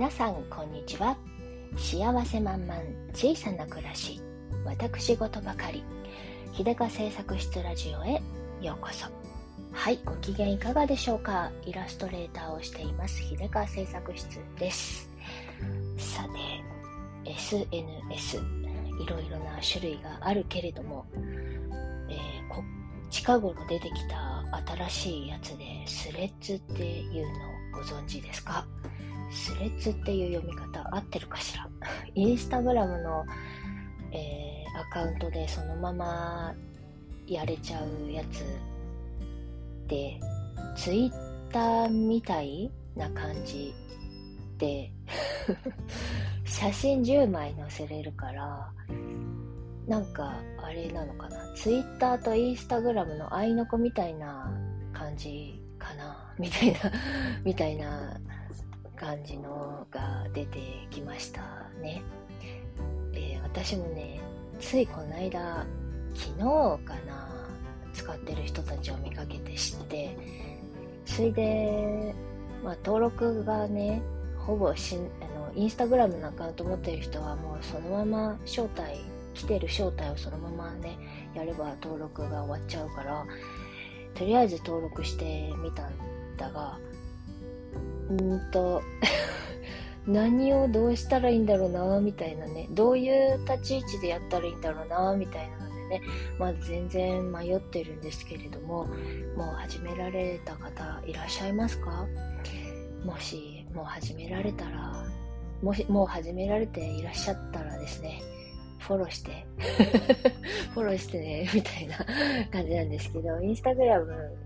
皆さんこんにちは。幸せ満々小さな暮らし。私事ばかり。秀香製作室ラジオへようこそ。はいご機嫌いかがでしょうか。イラストレーターをしています。秀香製作室です。さて SNS いろいろな種類があるけれども、えー、近頃出てきた新しいやつでスレッズっていうのをご存知ですか？スレッズっていう読み方合ってるかしら？インスタグラムの、えー、アカウントでそのままやれちゃうやつでツイッターみたいな感じで 写真10枚載せれるからなんかあれなのかな？ツイッターとインスタグラムの合いの子みたいな感じかな？みたいなみたいな感じのが出てきましたね、えー、私もねついこの間昨日かな使ってる人たちを見かけて知ってそれで、まあ、登録がねほぼしあのインスタグラムのアカウント持ってる人はもうそのまま招待来てる招待をそのままねやれば登録が終わっちゃうからとりあえず登録してみたんだがうんと。何をどうしたらいいんだろうなみたいなね。どういう立ち位置でやったらいいんだろうなみたいなのでね。まだ全然迷ってるんですけれどももう始められた方いらっしゃいますか？もしもう始められたらもしもう始められていらっしゃったらですねフォローして フォローしてねみたいな感じなんですけどインスタグラム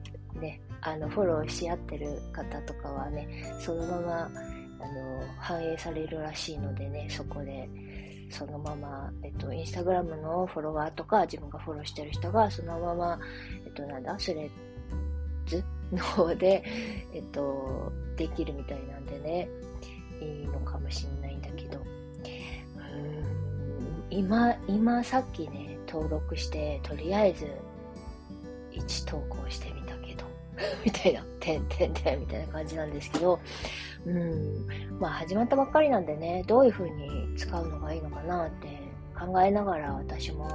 ねあのフォローし合ってる方とかはねそのままあの反映されるらしいのでねそこでそのまま、えっと、インスタグラムのフォロワーとか自分がフォローしてる人がそのまま、えっと、なんだスレッズの方で、えっと、できるみたいなんでねいいのかもしんないんだけど。うん今今さっきね登録してとりあえず1投稿してみた。みたいな、てんてんてんみたいな感じなんですけど、うん、まあ始まったばっかりなんでね、どういう風に使うのがいいのかなって考えながら私も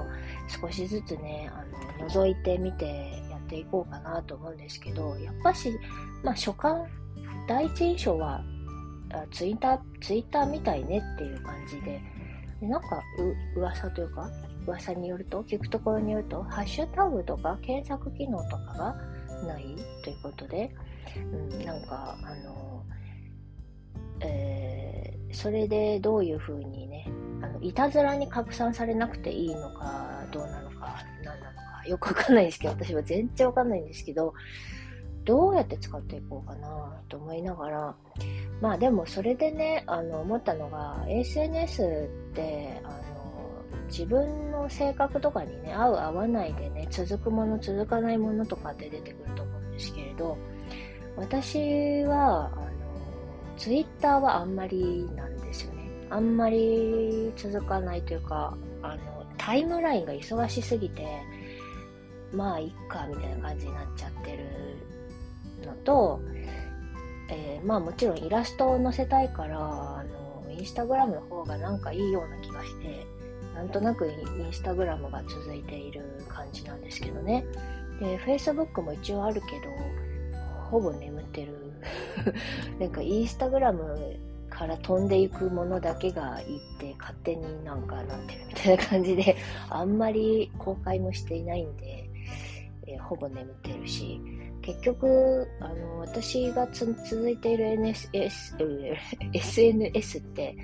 少しずつね、あの、覗いてみてやっていこうかなと思うんですけど、やっぱし、まあ初感、第一印象は、ツイッター、ツイッターみたいねっていう感じで、でなんかう、噂というか、噂によると、聞くところによると、ハッシュタグとか検索機能とかがないということで、うん、なんかあの、えー、それでどういうふうにねあのいたずらに拡散されなくていいのかどうなのか何なのかよくわかんないんですけど私は全然わかんないんですけどどうやって使っていこうかなと思いながらまあでもそれでねあの思ったのが SNS って自分の性格とかにね合う合わないでね続くもの続かないものとかって出てくると思うんですけれど私はあのツイッターはあんまりなんですよね。あんまり続かないというかあのタイムラインが忙しすぎてまあいっかみたいな感じになっちゃってるのと、えー、まあもちろんイラストを載せたいからあのインスタグラムの方がなんかいいような気がしてなんとなくインスタグラムが続いている感じなんですけどね。で、Facebook も一応あるけど、ほぼ眠ってる。なんかインスタグラムから飛んでいくものだけがいって勝手になんかなってるみたいな感じで、あんまり公開もしていないんで、えー、ほぼ眠ってるし、結局、あの、私が続いている NSS、SNS って、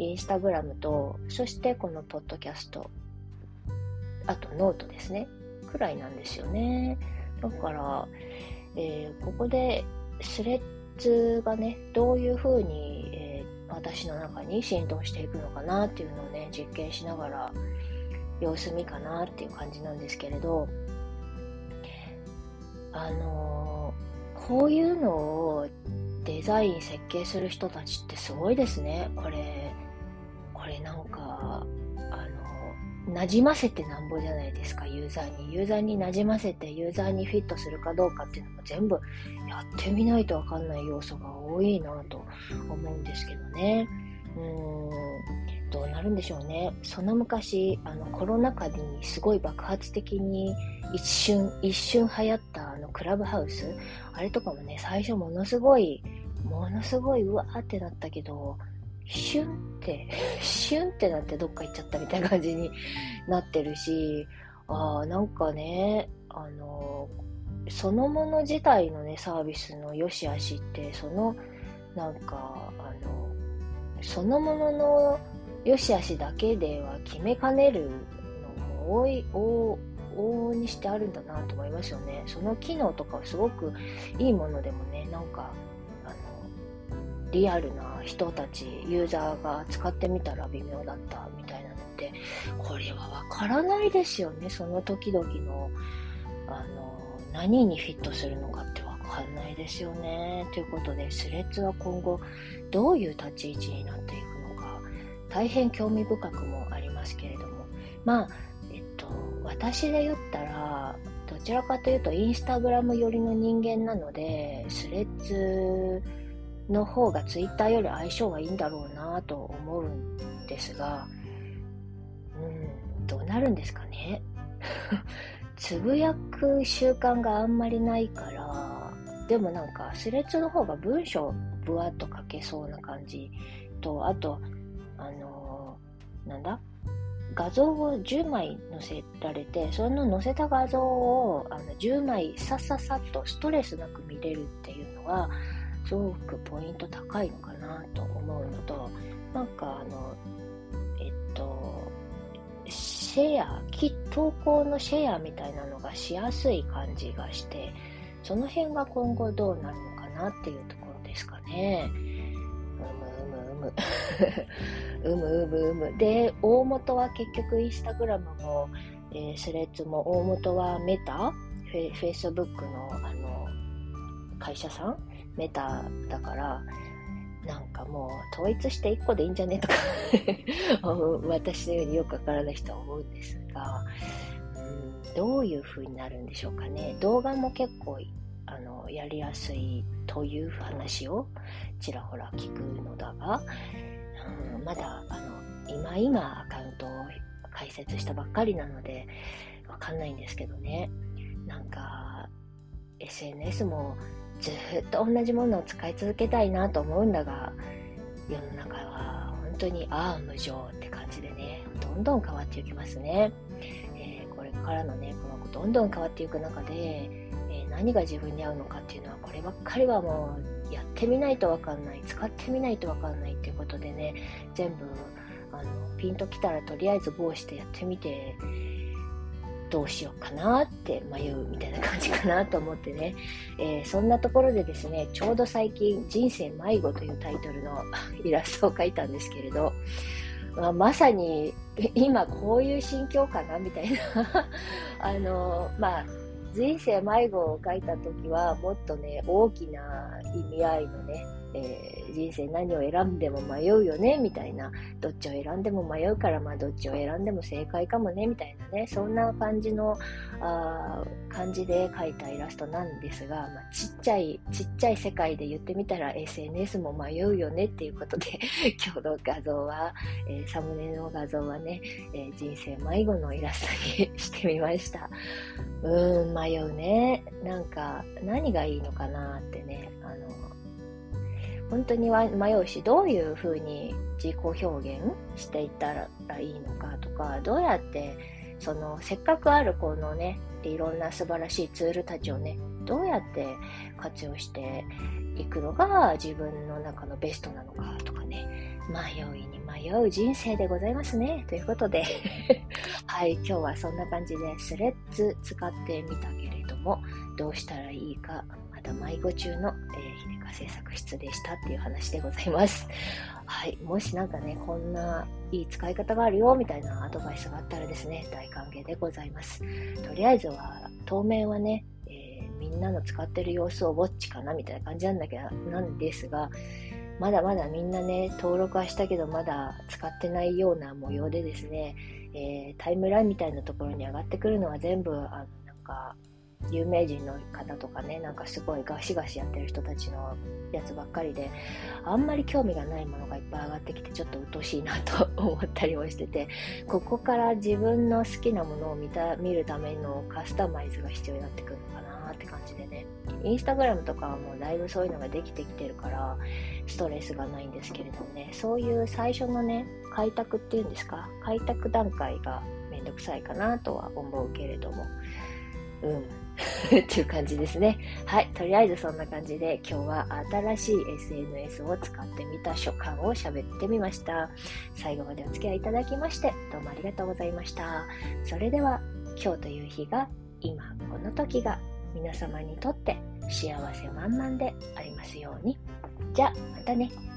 インスタグラムと、そしてこのポッドキャスト、あとノートですね、くらいなんですよね。だから、えー、ここでスレッズがね、どういう風に、えー、私の中に浸透していくのかなっていうのをね、実験しながら様子見かなっていう感じなんですけれど、あのー、こういうのをデザイン設計する人たちってすごいですね。これ、馴染ませてなんぼじゃないですか、ユーザーに。ユーザーに馴染ませて、ユーザーにフィットするかどうかっていうのも全部やってみないとわかんない要素が多いなと思うんですけどね。うーん、どうなるんでしょうね。その昔、あの、コロナ禍にすごい爆発的に一瞬、一瞬流行ったあの、クラブハウス。あれとかもね、最初ものすごい、ものすごいうわーってなったけど、シュンって、シュンってなってどっか行っちゃったみたいな感じになってるし、ああ、なんかね、あの、そのもの自体のね、サービスの良し悪しって、その、なんか、あの、そのものの良し悪しだけでは決めかねるのも多い、往々にしてあるんだなと思いますよね。その機能とかはすごくいいものでもね、なんか、リアルな人たち、ユーザーが使ってみたら微妙だったみたいなのって、これはわからないですよね。その時々の、あの、何にフィットするのかってわかんないですよね。ということで、スレッズは今後どういう立ち位置になっていくのか、大変興味深くもありますけれども、まあ、えっと、私で言ったら、どちらかというとインスタグラム寄りの人間なので、スレッズの方がツイッターより相性はいいんだろうなと思うんですが、うん、どうなるんですかね？つぶやく習慣があんまりないから、でもなんかスレッズの方が文章ぶわっと書けそうな感じと、あと、あのー、なんだ？画像を10枚載せられて、その載せた画像をあの10枚さっささっとストレスなく見れるっていうのは、すごくポイント高いのかなと思うのと、なんかあの、えっと、シェア、投稿のシェアみたいなのがしやすい感じがして、その辺が今後どうなるのかなっていうところですかね。うむうむうむ。うむうむうむ。で、大元は結局インスタグラムも、えー、スレッズも大元はメタ？フェフェイスブックのあの会社さんメタだから、なんかもう統一して1個でいいんじゃねとか 私のようによくわからない人は思うんですが、うん、どういう風になるんでしょうかね。動画も結構あのやりやすいという話をちらほら聞くのだが、うん、まだあの今今アカウントを開設したばっかりなのでわかんないんですけどね。なんか SNS もずっと同じものを使い続けたいなと思うんだが世の中は本当にああ無情って感じでねどんどん変わっていきますね、えー、これからのねこの子どんどん変わっていく中で、えー、何が自分に合うのかっていうのはこればっかりはもうやってみないとわかんない使ってみないとわかんないっていうことでね全部あのピンときたらとりあえず棒してやってみてどうしようかなって迷うみたいな感じかなと思ってね、えー、そんなところでですね、ちょうど最近、人生迷子というタイトルの イラストを描いたんですけれど、まあ、まさに今こういう心境かなみたいな。あの、まあ、人生迷子を描いた時はもっとね、大きな意味合いのね、えー、人生何を選んでも迷うよねみたいな。どっちを選んでも迷うからまあどっちを選んでも正解かもねみたいなね。そんな感じのあ感じで描いたイラストなんですが、まあ、ちっちゃいちっちゃい世界で言ってみたら SNS も迷うよねっていうことで 今日の画像は、えー、サムネの画像はね、えー、人生迷子のイラストに してみました。うん迷うね。なんか何がいいのかなってね。あの本当に迷うしどういうふうに自己表現していったらいいのかとかどうやってそのせっかくあるこのねいろんな素晴らしいツールたちをねどうやって活用していくのが自分の中のベストなのかとかね。迷いに迷う人生でございますね。ということで。はい今日はそんな感じでスレッズ使ってみたけれどもどうしたらいいかまた迷子中の、えー、秀香製作室でしたっていう話でございます。はい。もしなんかね、こんないい使い方があるよ、みたいなアドバイスがあったらですね、大歓迎でございます。とりあえずは、当面はね、えー、みんなの使ってる様子をウォッチかな、みたいな感じなんだけど、なんですが、まだまだみんなね、登録はしたけど、まだ使ってないような模様でですね、えー、タイムラインみたいなところに上がってくるのは全部、あのなんか、有名人の方とかね、なんかすごいガシガシやってる人たちのやつばっかりで、あんまり興味がないものがいっぱい上がってきて、ちょっと鬱陶しいなと思ったりもしてて、ここから自分の好きなものを見た見るためのカスタマイズが必要になってくるのかなって感じでね。インスタグラムとかはもうだいぶそういうのができてきてるから、ストレスがないんですけれどもね、そういう最初のね、開拓っていうんですか、開拓段階がめんどくさいかなとは思うけれども、うん。っていう感じですね。はい。とりあえずそんな感じで今日は新しい SNS を使ってみた所感を喋ってみました。最後までお付き合いいただきましてどうもありがとうございました。それでは今日という日が今この時が皆様にとって幸せ満々でありますように。じゃあまたね。